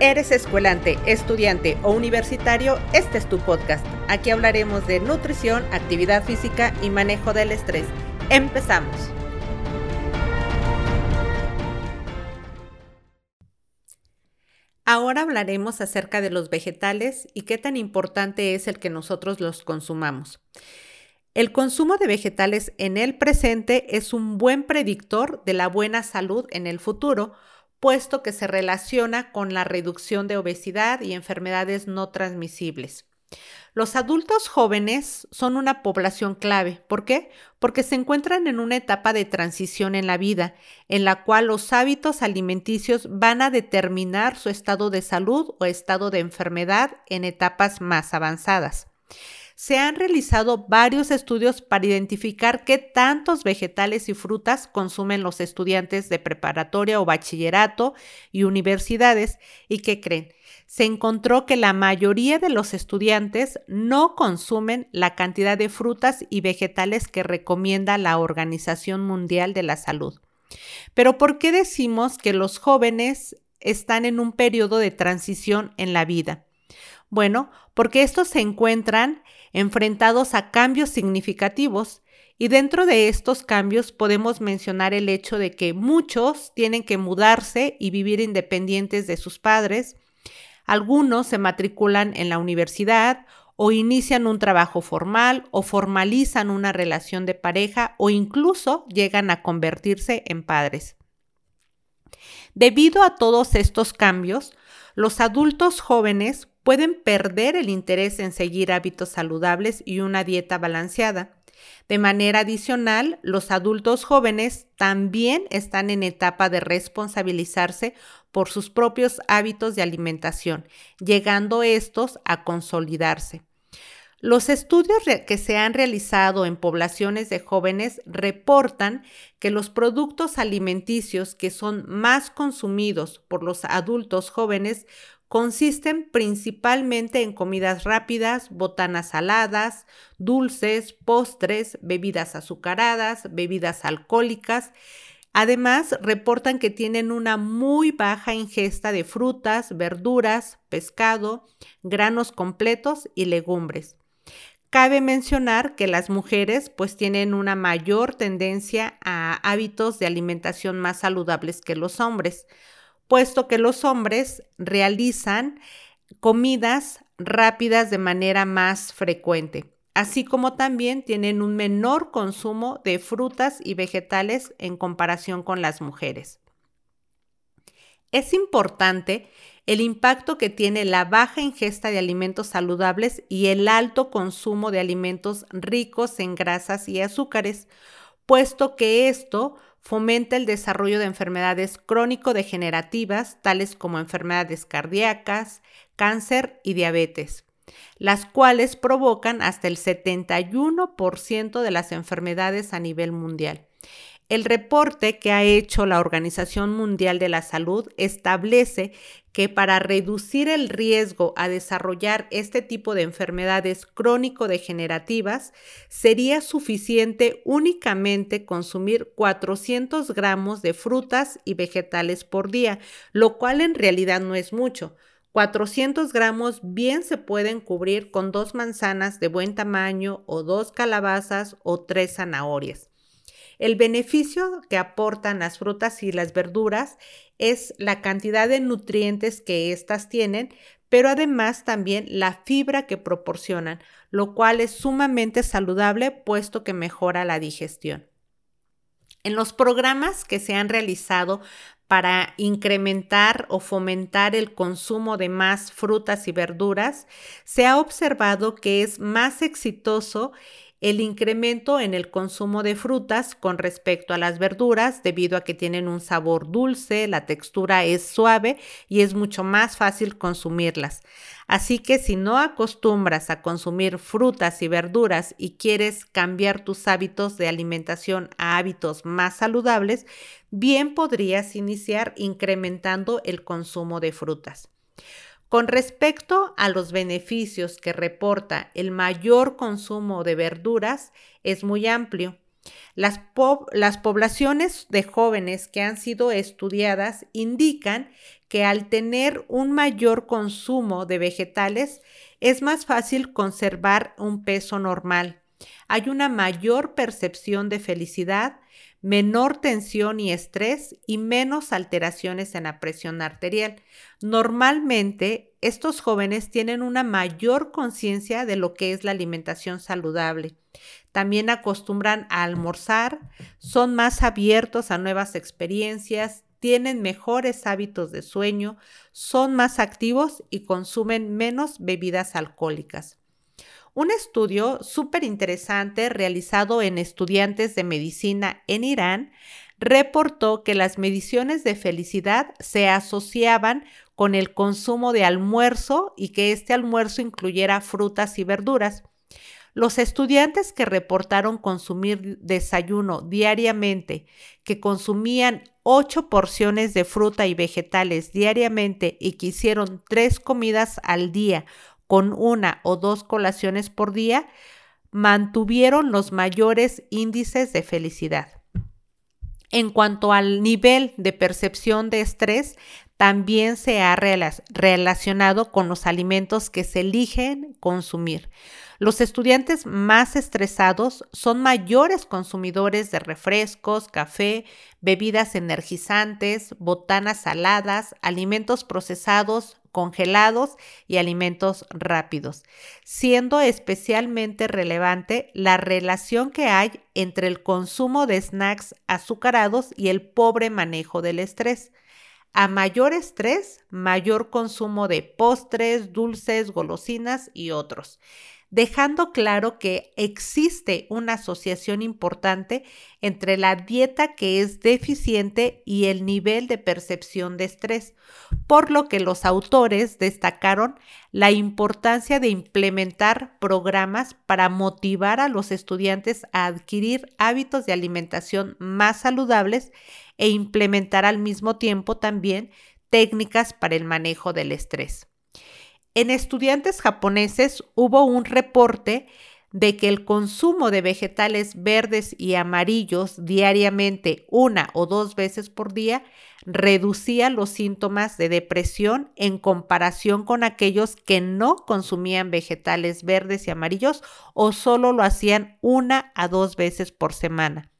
Eres escuelante, estudiante o universitario, este es tu podcast. Aquí hablaremos de nutrición, actividad física y manejo del estrés. Empezamos. Ahora hablaremos acerca de los vegetales y qué tan importante es el que nosotros los consumamos. El consumo de vegetales en el presente es un buen predictor de la buena salud en el futuro, puesto que se relaciona con la reducción de obesidad y enfermedades no transmisibles. Los adultos jóvenes son una población clave. ¿Por qué? Porque se encuentran en una etapa de transición en la vida, en la cual los hábitos alimenticios van a determinar su estado de salud o estado de enfermedad en etapas más avanzadas se han realizado varios estudios para identificar qué tantos vegetales y frutas consumen los estudiantes de preparatoria o bachillerato y universidades y qué creen. Se encontró que la mayoría de los estudiantes no consumen la cantidad de frutas y vegetales que recomienda la Organización Mundial de la Salud. Pero ¿por qué decimos que los jóvenes están en un periodo de transición en la vida? Bueno, porque estos se encuentran enfrentados a cambios significativos y dentro de estos cambios podemos mencionar el hecho de que muchos tienen que mudarse y vivir independientes de sus padres, algunos se matriculan en la universidad o inician un trabajo formal o formalizan una relación de pareja o incluso llegan a convertirse en padres. Debido a todos estos cambios, los adultos jóvenes pueden perder el interés en seguir hábitos saludables y una dieta balanceada. De manera adicional, los adultos jóvenes también están en etapa de responsabilizarse por sus propios hábitos de alimentación, llegando estos a consolidarse. Los estudios que se han realizado en poblaciones de jóvenes reportan que los productos alimenticios que son más consumidos por los adultos jóvenes consisten principalmente en comidas rápidas, botanas saladas, dulces, postres, bebidas azucaradas, bebidas alcohólicas. Además, reportan que tienen una muy baja ingesta de frutas, verduras, pescado, granos completos y legumbres. Cabe mencionar que las mujeres pues tienen una mayor tendencia a hábitos de alimentación más saludables que los hombres puesto que los hombres realizan comidas rápidas de manera más frecuente, así como también tienen un menor consumo de frutas y vegetales en comparación con las mujeres. Es importante el impacto que tiene la baja ingesta de alimentos saludables y el alto consumo de alimentos ricos en grasas y azúcares, puesto que esto fomenta el desarrollo de enfermedades crónico-degenerativas, tales como enfermedades cardíacas, cáncer y diabetes, las cuales provocan hasta el 71% de las enfermedades a nivel mundial. El reporte que ha hecho la Organización Mundial de la Salud establece que para reducir el riesgo a desarrollar este tipo de enfermedades crónico-degenerativas, sería suficiente únicamente consumir 400 gramos de frutas y vegetales por día, lo cual en realidad no es mucho. 400 gramos bien se pueden cubrir con dos manzanas de buen tamaño o dos calabazas o tres zanahorias. El beneficio que aportan las frutas y las verduras es la cantidad de nutrientes que éstas tienen, pero además también la fibra que proporcionan, lo cual es sumamente saludable puesto que mejora la digestión. En los programas que se han realizado para incrementar o fomentar el consumo de más frutas y verduras, se ha observado que es más exitoso el incremento en el consumo de frutas con respecto a las verduras debido a que tienen un sabor dulce, la textura es suave y es mucho más fácil consumirlas. Así que si no acostumbras a consumir frutas y verduras y quieres cambiar tus hábitos de alimentación a hábitos más saludables, bien podrías iniciar incrementando el consumo de frutas. Con respecto a los beneficios que reporta el mayor consumo de verduras, es muy amplio. Las, poblaciones de jóvenes que han sido estudiadas indican que al tener un mayor consumo de vegetales es más fácil conservar un peso normal. Hay una mayor percepción de felicidad, menor tensión y estrés y menos alteraciones en la presión arterial. Normalmente, estos jóvenes tienen una mayor conciencia de lo que es la alimentación saludable. También acostumbran a almorzar, son más abiertos a nuevas experiencias, tienen mejores hábitos de sueño, son más activos y consumen menos bebidas alcohólicas. Un estudio súper interesante realizado en estudiantes de medicina en Irán reportó que las mediciones de felicidad se asociaban con el consumo de almuerzo y que este almuerzo incluyera frutas y verduras. Los estudiantes que reportaron consumir desayuno diariamente, que consumían ocho porciones de fruta y vegetales diariamente y que hicieron tres comidas al día con una o dos colaciones por día, mantuvieron los mayores índices de felicidad. En cuanto al nivel de percepción de estrés, también se ha relacionado con los alimentos que se eligen consumir. Los estudiantes más estresados son mayores consumidores de refrescos, café, bebidas energizantes, botanas saladas, alimentos procesados, congelados y alimentos rápidos, siendo especialmente relevante la relación que hay entre el consumo de snacks azucarados y el pobre manejo del estrés. A mayor estrés, mayor consumo de postres, dulces, golosinas y otros dejando claro que existe una asociación importante entre la dieta que es deficiente y el nivel de percepción de estrés, por lo que los autores destacaron la importancia de implementar programas para motivar a los estudiantes a adquirir hábitos de alimentación más saludables e implementar al mismo tiempo también técnicas para el manejo del estrés. En estudiantes japoneses hubo un reporte de que el consumo de vegetales verdes y amarillos diariamente una o dos veces por día reducía los síntomas de depresión en comparación con aquellos que no consumían vegetales verdes y amarillos o solo lo hacían una a dos veces por semana,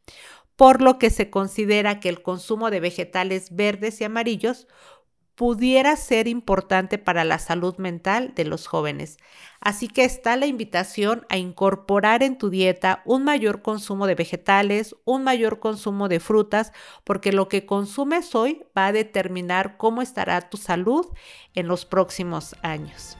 por lo que se considera que el consumo de vegetales verdes y amarillos pudiera ser importante para la salud mental de los jóvenes. Así que está la invitación a incorporar en tu dieta un mayor consumo de vegetales, un mayor consumo de frutas, porque lo que consumes hoy va a determinar cómo estará tu salud en los próximos años.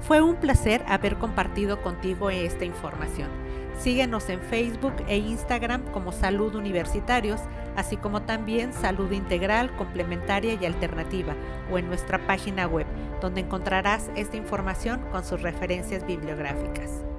Fue un placer haber compartido contigo esta información. Síguenos en Facebook e Instagram como Salud Universitarios, así como también Salud Integral, Complementaria y Alternativa, o en nuestra página web, donde encontrarás esta información con sus referencias bibliográficas.